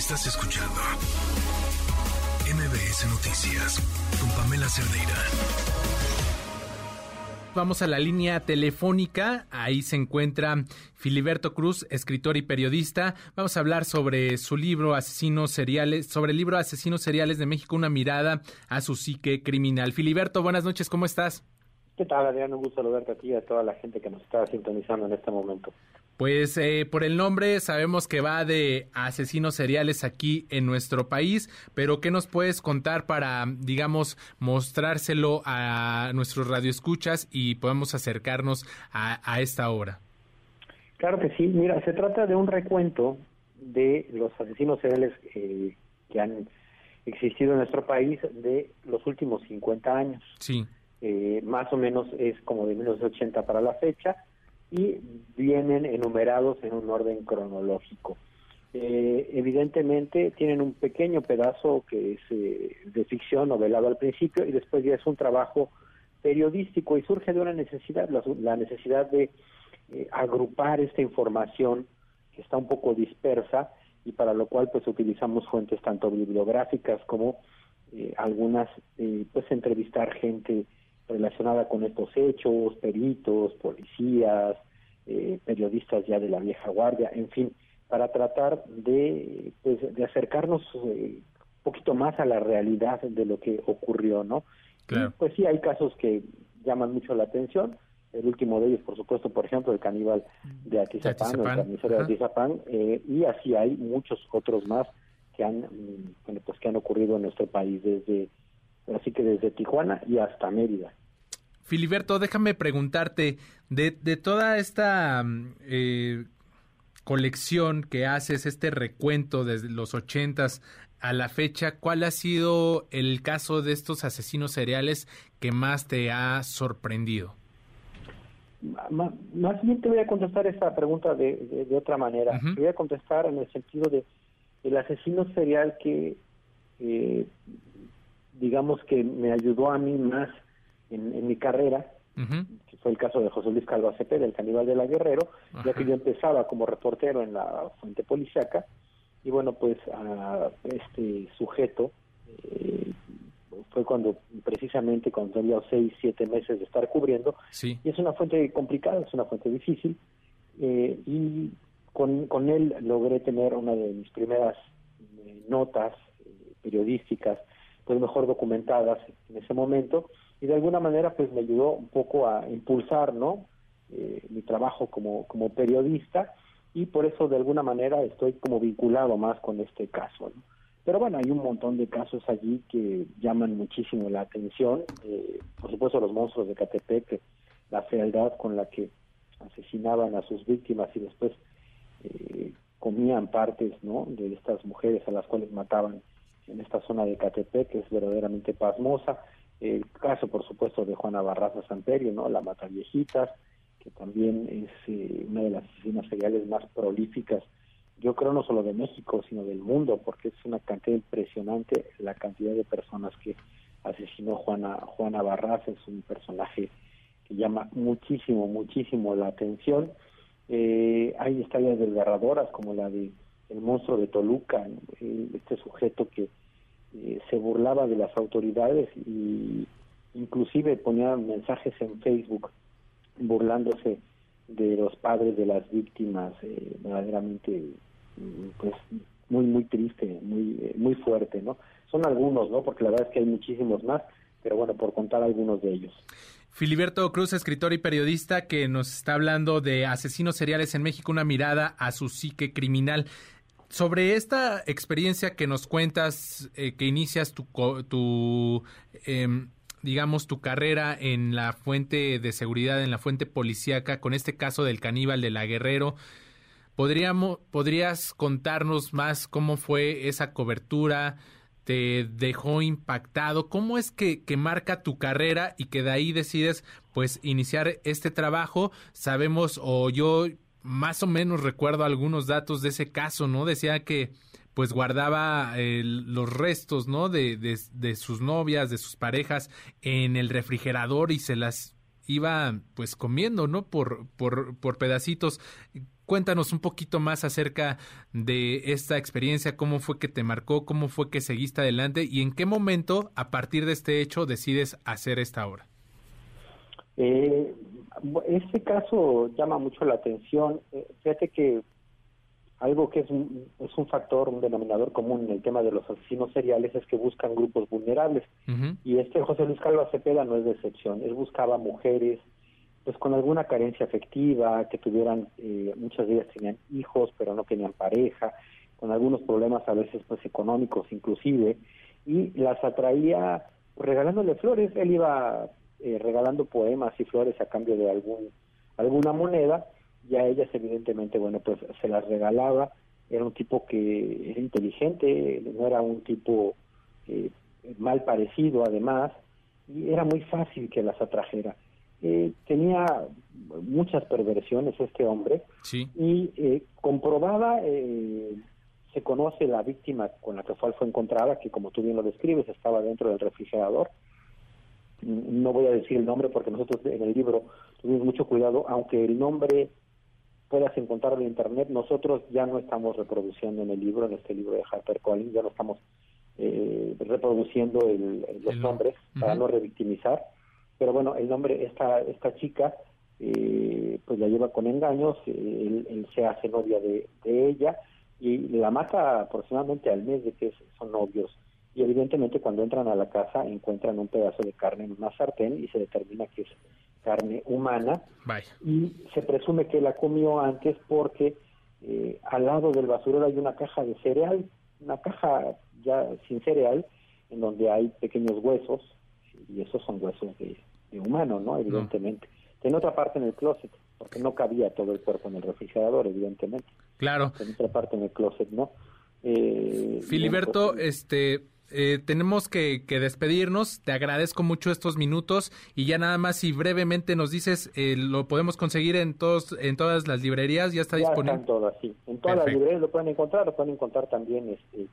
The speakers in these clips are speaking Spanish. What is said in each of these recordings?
Estás escuchando MBS Noticias con Pamela Cerdeira. Vamos a la línea telefónica. Ahí se encuentra Filiberto Cruz, escritor y periodista. Vamos a hablar sobre su libro Asesinos Seriales, sobre el libro Asesinos Seriales de México, una mirada a su psique criminal. Filiberto, buenas noches, ¿cómo estás? ¿Qué tal, Adrián? Un gusto saludarte a ti y a toda la gente que nos está sintonizando en este momento. Pues eh, por el nombre sabemos que va de asesinos seriales aquí en nuestro país, pero ¿qué nos puedes contar para, digamos, mostrárselo a nuestros radioescuchas y podemos acercarnos a, esta obra? Claro que sí. Mira, se trata de un recuento de los asesinos seriales eh, que han existido en nuestro país de los últimos 50 años. Sí. Eh, más o menos es como de 1980 para la fecha y vienen enumerados en un orden cronológico. Eh, evidentemente tienen un pequeño pedazo que es eh, de ficción novelado al principio y después ya es un trabajo periodístico y surge de una necesidad, la, necesidad de eh, agrupar esta información que está un poco dispersa y para lo cual pues utilizamos fuentes tanto bibliográficas como algunas pues entrevistar gente relacionada con estos hechos, peritos, policías, eh, periodistas ya de la vieja guardia, en fin, para tratar de, pues, de acercarnos eh, un poquito más a la realidad de lo que ocurrió, ¿no? pues sí, hay casos que llaman mucho la atención. El último de ellos, por supuesto, por ejemplo, el caníbal de Atizapán, el carnicero de Atizapán, eh, y así hay muchos otros más que han, mm, bueno, pues que han ocurrido en nuestro país desde, así que desde Tijuana y hasta Mérida. Filiberto, déjame preguntarte, de, de toda esta eh, colección que haces, este recuento desde los ochentas a la fecha, ¿cuál ha sido el caso de estos asesinos seriales que más te ha sorprendido? Más bien te voy a contestar esta pregunta de, de, otra manera. Te voy a contestar en el sentido de el asesino serial que, eh, digamos que me ayudó a mí más en, mi carrera, que fue el caso de José Luis Calva Cepeda, el caníbal de la Guerrero, ya que yo empezaba como reportero en la fuente policiaca, y bueno, pues a este sujeto eh, fue cuando precisamente cuando tenía seis, siete meses de estar cubriendo, sí. y es una fuente complicada, es una fuente difícil, eh, y con, con él logré tener una de mis primeras eh, notas periodísticas, pues mejor documentadas en ese momento, y de alguna manera pues me ayudó un poco a impulsar no eh, mi trabajo como como periodista y por eso de alguna manera estoy como vinculado más con este caso ¿no? pero bueno hay un montón de casos allí que llaman muchísimo la atención. Eh, por supuesto los monstruos de Catepec la fealdad con la que asesinaban a sus víctimas y después eh, comían partes no de estas mujeres a las cuales mataban en esta zona de Catepec que es verdaderamente pasmosa el caso, por supuesto, de Juana Barraza Santerio, ¿no? La Mata Viejitas, que también es eh, una de las asesinas seriales más prolíficas, yo creo no solo de México, sino del mundo, porque es una cantidad impresionante la cantidad de personas que asesinó Juana, Juana Barraza, es un personaje que llama muchísimo, muchísimo la atención. Eh, hay historias desgarradoras como la de el monstruo de Toluca, eh, este sujeto que eh, se burlaba de las autoridades y inclusive ponía mensajes en Facebook burlándose de los padres de las víctimas eh, verdaderamente mm, pues muy muy triste muy eh, muy fuerte no son algunos no porque la verdad es que hay muchísimos más pero bueno por contar algunos de ellos. Filiberto Cruz, escritor y periodista que nos está hablando de asesinos seriales en México, una mirada a su psique criminal. Sobre esta experiencia que nos cuentas, eh, que inicias tu, tu em, digamos, tu carrera en la fuente de seguridad, en la fuente policíaca, con este caso del caníbal de la Guerrero, ¿podríamos, ¿podrías contarnos más cómo fue esa cobertura? ¿Te dejó impactado? ¿Cómo es que, que marca tu carrera y que de ahí decides, pues, iniciar este trabajo? Sabemos, o yo más o menos recuerdo algunos datos de ese caso, ¿no? Decía que pues guardaba los restos, ¿no? De, de, sus novias, de sus parejas en el refrigerador y se las iba pues comiendo, ¿no? Por, por, por pedacitos. Cuéntanos un poquito más acerca de esta experiencia, cómo fue que te marcó, cómo fue que seguiste adelante y en qué momento, a partir de este hecho, decides hacer esta obra. Eh, este caso llama mucho la atención. Eh, fíjate que algo que es un, es un factor, un denominador común en el tema de los asesinos seriales es que buscan grupos vulnerables. Y este José Luis Calva Cepeda no es de excepción. Él buscaba mujeres pues con alguna carencia afectiva, que tuvieran, eh, muchas de ellas tenían hijos, pero no tenían pareja, con algunos problemas a veces pues económicos inclusive, y las atraía regalándole flores. Él iba eh, regalando poemas y flores a cambio de algún alguna moneda y a ellas evidentemente bueno pues se las regalaba. Era un tipo que era inteligente no era un tipo eh, mal parecido además y era muy fácil que las atrajera. Eh, tenía muchas perversiones este hombre y eh, comprobaba se conoce la víctima con la que fue, fue encontrada que como tú bien lo describes estaba dentro del refrigerador no voy a decir el nombre porque nosotros en el libro tuvimos mucho cuidado, aunque el nombre puedas encontrarlo en internet, nosotros ya no estamos reproduciendo en el libro, en este libro de Harper Collins, ya no estamos eh, reproduciendo los nombres para no revictimizar, pero bueno, el nombre, esta, esta chica, eh, pues la lleva con engaños, él, se hace novia de, de, ella y la mata aproximadamente al mes de que son novios evidentemente cuando entran a la casa encuentran un pedazo de carne en una sartén y se determina que es carne humana y se presume que la comió antes porque eh, al lado del basurero hay una caja de cereal, una caja ya sin cereal en donde hay pequeños huesos y esos son huesos de, humano, ¿no? Evidentemente. En otra parte en el closet, porque no cabía todo el cuerpo en el refrigerador, evidentemente. Claro. En otra parte en el closet, ¿no? Eh, Filiberto, pues, este, eh, tenemos que, despedirnos. Te agradezco mucho estos minutos y ya nada más si brevemente nos dices, eh, lo podemos conseguir en todos en todas las librerías, ya está disponible. en todas, sí. En todas las librerías lo pueden encontrar, lo pueden encontrar también este,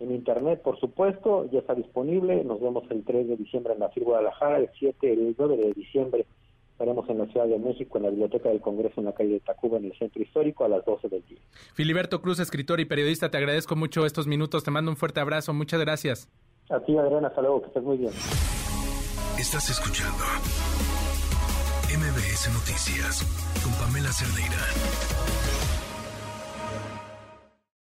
en internet, por supuesto, ya está disponible. Nos vemos el 3 de diciembre en la FIR Guadalajara, el 7, el 9 de diciembre Estaremos en la Ciudad de México, en la Biblioteca del Congreso, en la calle de Tacuba, en el Centro Histórico, a las 12 del día. Filiberto Cruz, escritor y periodista, te agradezco mucho estos minutos. Te mando un fuerte abrazo. Muchas gracias. A ti, Adriana. Hasta luego. Que estés muy bien. Estás escuchando MBS Noticias con Pamela Cerdeira.